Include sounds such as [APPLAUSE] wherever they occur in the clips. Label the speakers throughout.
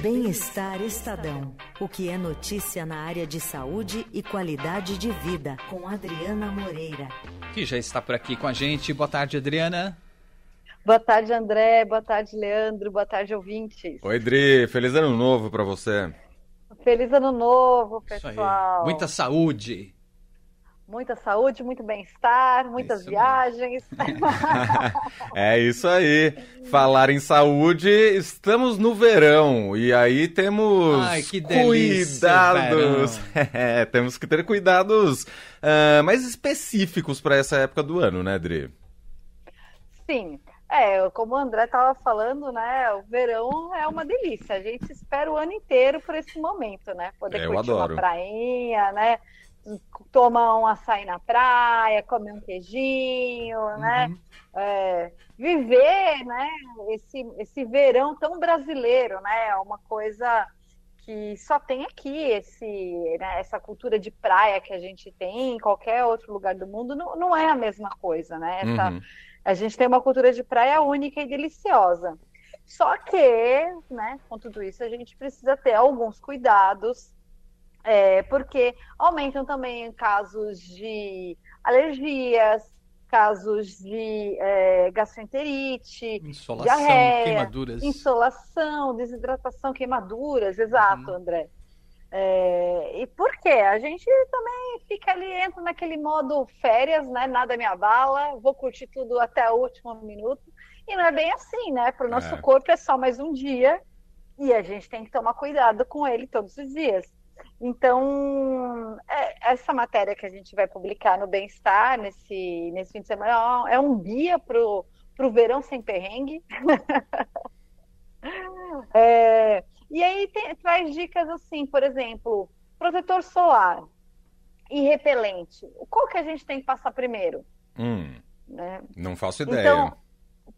Speaker 1: Bem-Estar Estadão. O que é notícia na área de saúde e qualidade de vida, com Adriana Moreira.
Speaker 2: Que já está por aqui com a gente. Boa tarde, Adriana.
Speaker 3: Boa tarde, André. Boa tarde, Leandro. Boa tarde, ouvintes.
Speaker 4: Oi, Dri. Feliz ano novo para você.
Speaker 3: Feliz ano novo, pessoal.
Speaker 2: Muita saúde.
Speaker 3: Muita saúde, muito bem-estar, muitas isso viagens. [LAUGHS]
Speaker 4: é isso aí. Falar em saúde, estamos no verão e aí temos
Speaker 2: Ai, que delícia,
Speaker 4: cuidados. [LAUGHS] É, temos que ter cuidados uh, mais específicos para essa época do ano, né, Dri?
Speaker 3: Sim. É, como o André estava falando, né? O verão é uma delícia. A gente espera o ano inteiro por esse momento, né? Poder
Speaker 4: é,
Speaker 3: curtir
Speaker 4: adoro.
Speaker 3: uma prainha, né? Tomar um açaí na praia, comer um queijinho, né? uhum. né? É, viver, né? Esse, esse verão tão brasileiro, né? É uma coisa que só tem aqui esse, né? essa cultura de praia que a gente tem em qualquer outro lugar do mundo não, não é a mesma coisa, né? Essa, uhum. A gente tem uma cultura de praia única e deliciosa. Só que, né, com tudo isso, a gente precisa ter alguns cuidados é, porque aumentam também casos de alergias, casos de é, gastroenterite,
Speaker 2: insolação,
Speaker 3: diarreia,
Speaker 2: queimaduras.
Speaker 3: insolação, desidratação, queimaduras, exato, uhum. André. É, e por quê? A gente também fica ali, entra naquele modo férias, né? Nada me abala, vou curtir tudo até o último minuto. E não é bem assim, né? Para o nosso é. corpo é só mais um dia e a gente tem que tomar cuidado com ele todos os dias. Então, é, essa matéria que a gente vai publicar no Bem-Estar nesse, nesse fim de semana é um guia para o verão sem perrengue. [LAUGHS] é, e aí tem, traz dicas assim, por exemplo, protetor solar e repelente. Qual que a gente tem que passar primeiro?
Speaker 4: Hum, né? Não faço ideia.
Speaker 3: Então,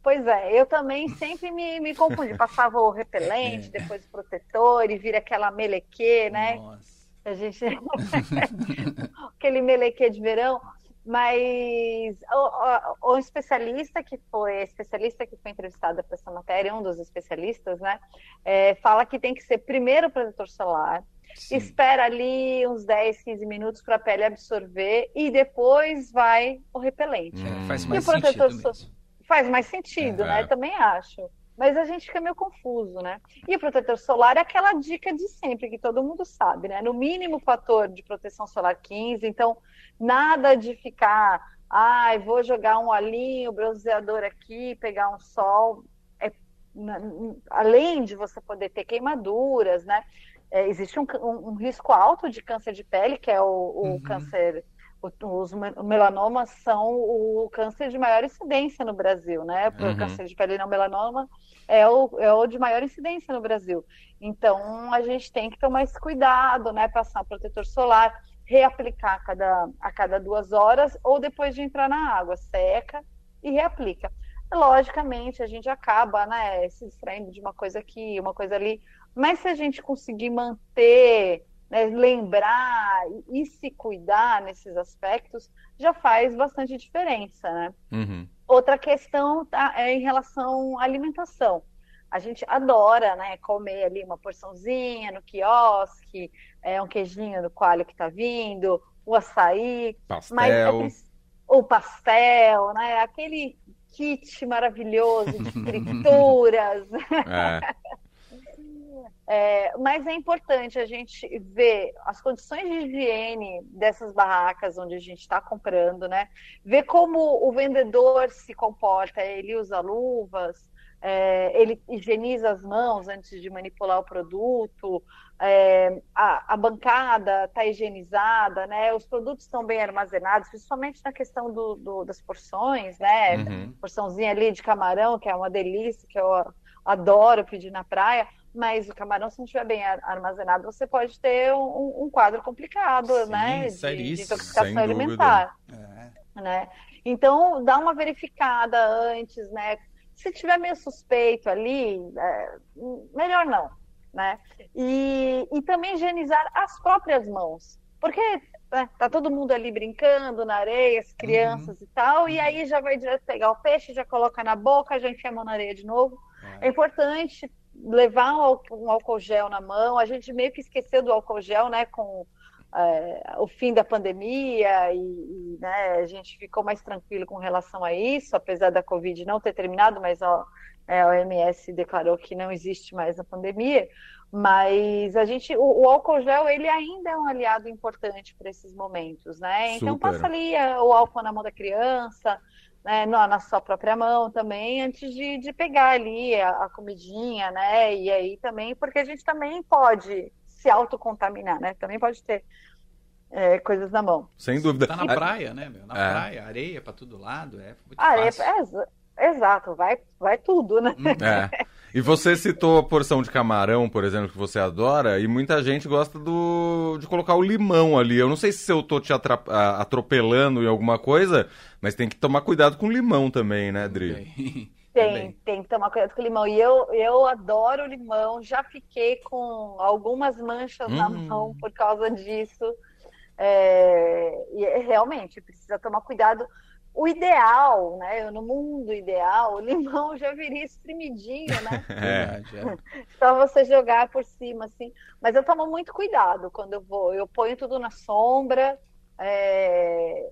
Speaker 3: Pois é, eu também sempre me, me confundi. Passava o repelente, é. depois o protetor e vira aquela meleque, né? Nossa. A gente. [LAUGHS] Aquele meleque de verão. Mas o, o, o, especialista que foi, especialista que foi entrevistada para essa matéria, um dos especialistas, né? É, fala que tem que ser primeiro o protetor solar, Sim. espera ali uns 10, 15 minutos para a pele absorver e depois vai o repelente.
Speaker 2: É, faz mais e o protetor
Speaker 3: Faz mais sentido, né? Também acho. Mas a gente fica meio confuso, né? E o protetor solar é aquela dica de sempre, que todo mundo sabe, né? No mínimo fator de proteção solar 15, então nada de ficar, ai, ah, vou jogar um olhinho, bronzeador aqui, pegar um sol. É, além de você poder ter queimaduras, né? É, existe um, um, um, risco alto de câncer de pele, que é o, o uhum. câncer os melanomas são o câncer de maior incidência no Brasil, né? O uhum. câncer de pele não melanoma é o, é o de maior incidência no Brasil. Então, a gente tem que tomar esse cuidado, né? Passar protetor solar, reaplicar a cada, a cada duas horas ou depois de entrar na água, seca e reaplica. Logicamente, a gente acaba, né, se distraindo de uma coisa aqui, uma coisa ali, mas se a gente conseguir manter né, lembrar e se cuidar nesses aspectos já faz bastante diferença, né?
Speaker 4: Uhum.
Speaker 3: Outra questão tá, é em relação à alimentação. A gente adora, né, comer ali uma porçãozinha no quiosque, é, um queijinho do coalho que está vindo, o açaí,
Speaker 4: pastel.
Speaker 3: mas é, o pastel, né, aquele kit maravilhoso de [LAUGHS] frituras.
Speaker 4: É.
Speaker 3: É, mas é importante a gente ver as condições de higiene dessas barracas onde a gente está comprando, né? Ver como o vendedor se comporta, ele usa luvas, é, ele higieniza as mãos antes de manipular o produto, é, a, a, bancada está higienizada, né? Os produtos estão bem armazenados, principalmente na questão do, do, das porções, né?
Speaker 4: Uhum.
Speaker 3: Porçãozinha ali de camarão, que é uma delícia, que eu adoro pedir na praia mas o camarão, se não estiver bem armazenado, você pode ter um, um quadro complicado,
Speaker 2: Sim,
Speaker 3: né? De,
Speaker 2: de
Speaker 3: intoxicação alimentar. É. Né? Então, dá uma verificada antes, né? Se tiver meio suspeito ali, é, melhor não, né? E, e também higienizar as próprias mãos. Porque né, tá todo mundo ali brincando na areia, as crianças uhum. e tal, e aí já vai direto pegar o peixe, já coloca na boca, já enfia a mão na areia de novo. É, é importante levar um álcool gel na mão. A gente meio que esqueceu do álcool gel, né? Com é, o fim da pandemia e, e né, a gente ficou mais tranquilo com relação a isso, apesar da Covid não ter terminado, mas ó, é, a OMS declarou que não existe mais a pandemia. Mas a gente, o, o, álcool gel, ele ainda é um aliado importante para esses momentos, né? Então Super. passa ali o álcool na mão da criança, né, na, sua própria mão também, antes de, de pegar ali a, a, comidinha, né? E aí também, porque a gente também pode se autocontaminar, né? Também pode ter é, coisas na mão.
Speaker 4: Sem dúvida.
Speaker 2: Tá na praia, né, meu? Na é. praia, areia para todo lado, é muito
Speaker 3: areia,
Speaker 2: fácil.
Speaker 3: É, exato, vai, vai tudo, né?
Speaker 4: Hum, é. [LAUGHS] E você citou a porção de camarão, por exemplo, que você adora, e muita gente gosta do de colocar o limão ali. Eu não sei se eu tô te atropelando em alguma coisa, mas tem que tomar cuidado com o limão também, né, Dri? [LAUGHS]
Speaker 3: Tem, tem que tomar cuidado com o limão. E eu, eu adoro limão, já fiquei com algumas manchas hum. na mão por causa disso. É, e é, realmente precisa tomar cuidado o ideal, né? No mundo ideal, o limão [LAUGHS] já viria espremidinho, né? [LAUGHS]
Speaker 4: É, é. [LAUGHS]
Speaker 3: Só você jogar por cima, assim. Mas eu tomo muito cuidado quando eu vou. Eu ponho tudo na sombra. É...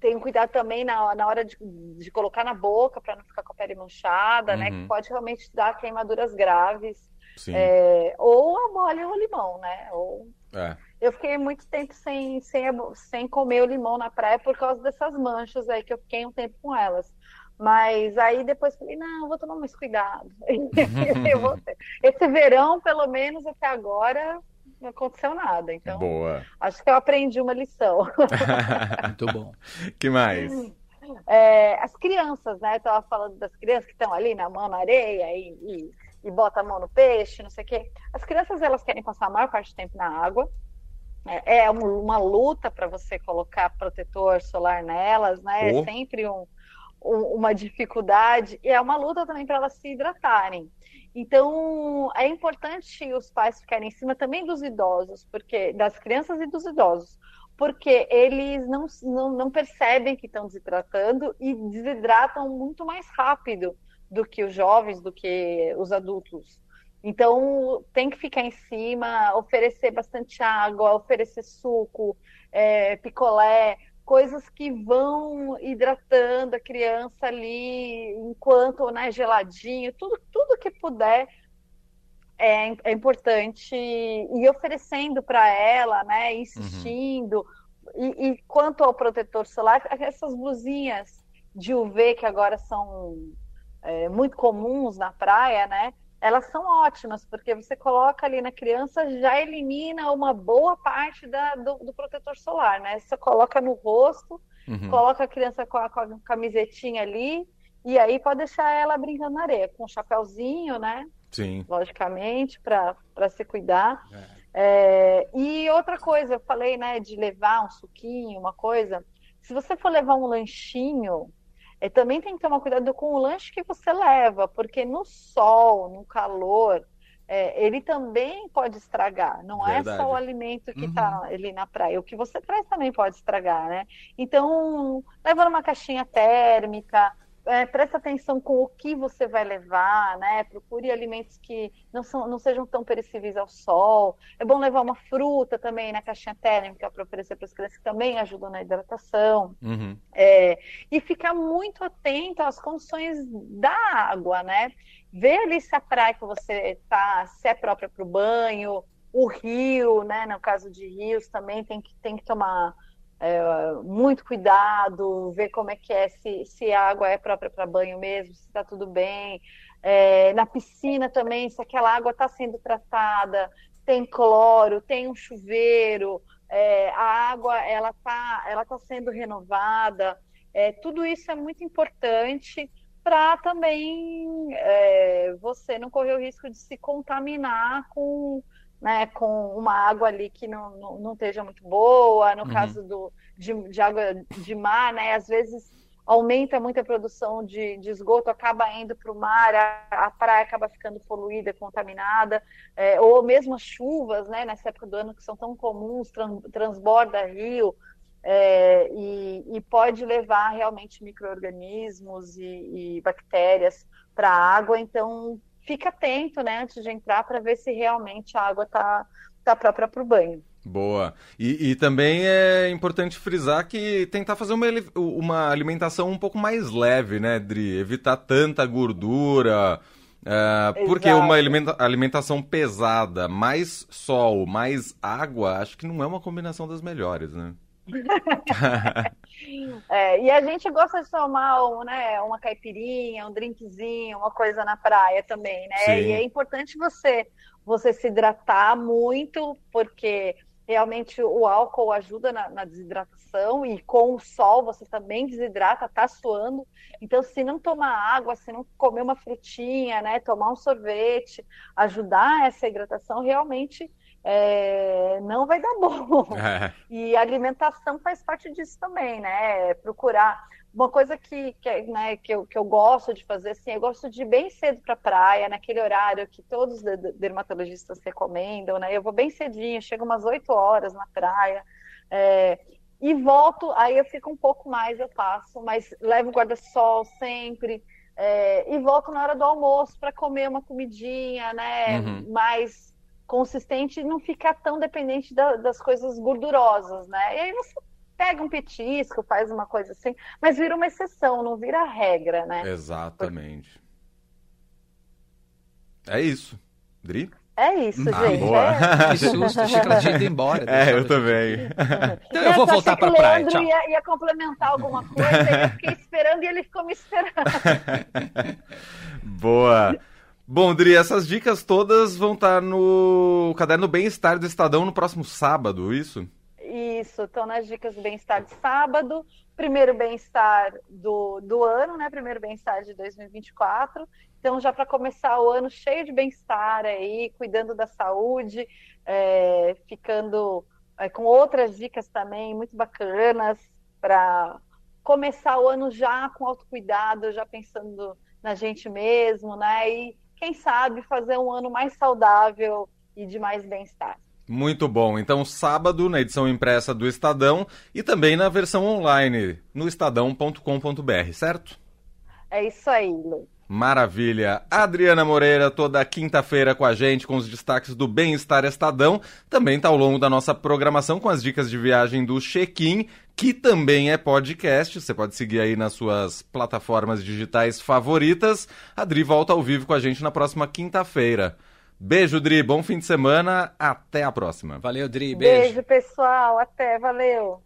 Speaker 3: Tenho cuidado também na, na hora de, de colocar na boca para não ficar com a pele manchada, uhum. né? Que pode realmente dar queimaduras graves. É... Ou a molha o limão, né? Ou... É. Eu fiquei muito tempo sem, sem, sem comer o limão na praia por causa dessas manchas aí que eu fiquei um tempo com elas. Mas aí depois falei, não, vou tomar mais cuidado. [LAUGHS] Esse verão, pelo menos até agora, não aconteceu nada. Então,
Speaker 4: Boa.
Speaker 3: acho que eu aprendi uma lição. [LAUGHS]
Speaker 2: Muito bom.
Speaker 4: que mais?
Speaker 3: É, as crianças, né? Eu tava falando das crianças que estão ali na mão na areia e, e, e bota a mão no peixe, não sei o quê. As crianças, elas querem passar a maior parte do tempo na água. É, é uma luta para você colocar protetor solar nelas, né? Oh. É sempre um, um, uma dificuldade e é uma luta também para elas se hidratarem. Então, é importante os pais ficarem em cima também dos idosos, porque das crianças e dos idosos, porque eles não, não, não percebem que estão desidratando e desidratam muito mais rápido do que os jovens, do que os adultos. Então, tem que ficar em cima, oferecer bastante água, oferecer suco, é, picolé, coisas que vão hidratando a criança ali enquanto né, geladinho, tudo, tudo que puder é, é importante e oferecendo para ela, né, insistindo. Uhum. E, e, quanto ao protetor solar, essas blusinhas de UV que agora são é, muito comuns na praia, né? Elas são ótimas, porque você coloca ali na criança, já elimina uma boa parte da, do, do protetor solar, né? Você coloca no rosto, uhum. coloca a criança com a, com a, camisetinha ali, e aí pode deixar ela brincando na areia, com um chapéuzinho, né?
Speaker 4: Sim.
Speaker 3: Logicamente, para se cuidar. É. É, e outra coisa, eu falei, né, de levar um suquinho, uma coisa. Se você for levar um lanchinho, é, também tem que tomar cuidado com o lanche que você leva, porque no sol, no calor, é, ele também pode estragar. Não Verdade. é só o alimento que está uhum. ali na praia. O que você traz também pode estragar, né? Então, levando uma caixinha térmica, é, presta atenção com o que você vai levar, né? Procure alimentos que não, são, não sejam tão perecíveis ao sol. É bom levar uma fruta também na caixinha térmica para oferecer para as crianças que também ajudam na hidratação.
Speaker 4: Uhum.
Speaker 3: É, e ficar muito atento às condições da água, né? Ver ali se a praia que você está, se é própria para o banho, o rio, né? No caso de rios também tem que, tem que tomar é, muito cuidado, ver como é que é, se, se a água é própria para banho mesmo, se está tudo bem. É, na piscina também, se aquela água está sendo tratada, tem cloro, tem um chuveiro, é, a água ela está ela tá sendo renovada. É, tudo isso é muito importante para também é, você não correr o risco de se contaminar com né, com uma água ali que não, não, não esteja muito boa, no uhum. caso do, de, de, água de mar, né, às vezes aumenta muito a produção de, de esgoto, acaba indo para o mar, a, a, praia acaba ficando poluída, contaminada, é, ou mesmo as chuvas, né, nessa época do ano que são tão comuns, trans, transborda rio, é, e, e, pode levar realmente micro-organismos e, e bactérias para a água, então fica atento, né, antes de entrar para ver se realmente a água está tá própria para o banho.
Speaker 4: Boa. E, e, também é importante frisar que tentar fazer uma, uma alimentação um pouco mais leve, né, Dri? Evitar tanta gordura. É, porque uma alimenta alimentação pesada, mais sol, mais água, acho que não é uma combinação das melhores, né? [LAUGHS]
Speaker 3: é, e a gente gosta de tomar um, né, uma caipirinha, um drinkzinho, uma coisa na praia também, né? Sim. E é importante você você se hidratar muito, porque realmente o álcool ajuda na, na, desidratação e com o sol você também desidrata, tá suando. Então, se não tomar água, se não comer uma frutinha, né, tomar um sorvete, ajudar essa hidratação, realmente é, não vai dar bom. [LAUGHS] É. E alimentação faz parte disso também, né? Procurar uma coisa que, que, né, que, eu, que eu gosto de fazer, assim, eu gosto de ir bem cedo para a praia, naquele horário que todos os dermatologistas recomendam, né? Eu vou bem cedinho, chego umas 8 horas na praia, é, e volto, aí eu fico um pouco mais, eu passo, mas levo guarda-sol sempre, é, e volto na hora do almoço para comer uma comidinha, né? Uhum. Mais consistente e não ficar tão dependente da, das coisas gordurosas, né? E aí você pega um petisco, faz uma coisa assim, mas vira uma exceção, não vira regra, né?
Speaker 4: Exatamente. É isso. Dri?
Speaker 3: É isso, ah, gente. Boa.
Speaker 2: É... Que susto, achei que ela tinha ido embora. [LAUGHS]
Speaker 4: É, eu também. [LAUGHS]
Speaker 2: Então eu vou voltar para a praia. Tchau.
Speaker 3: Ia, ia complementar alguma coisa, eu fiquei esperando e ele ficou me esperando. [LAUGHS]
Speaker 4: Boa. Bom, Dri, essas dicas todas vão estar no caderno Bem-Estar do Estadão no próximo sábado, isso?
Speaker 3: Isso, estão nas dicas do bem-estar de sábado, primeiro bem-estar do, do ano, né? Primeiro bem-estar de 2024. Então, já para começar o ano cheio de bem-estar aí, cuidando da saúde, é, ficando é, com outras dicas também muito bacanas para começar o ano já com autocuidado, já pensando na gente mesmo, né? E quem sabe fazer um ano mais saudável e de mais bem-estar.
Speaker 4: Muito bom. Então, sábado, na edição impressa do Estadão e também na versão online no estadão.com.br, certo?
Speaker 3: É isso aí, Lu.
Speaker 4: Maravilha. Adriana Moreira, toda quinta-feira com a gente, com os destaques do Bem-Estar Estadão. Também está ao longo da nossa programação com as dicas de viagem do Check-in, que também é podcast. Você pode seguir aí nas suas plataformas digitais favoritas. A Adri volta ao vivo com a gente na próxima quinta-feira. Beijo, Dri. Bom fim de semana. Até a próxima.
Speaker 2: Valeu, Dri. Beijo.
Speaker 3: Beijo, pessoal. Até. Valeu.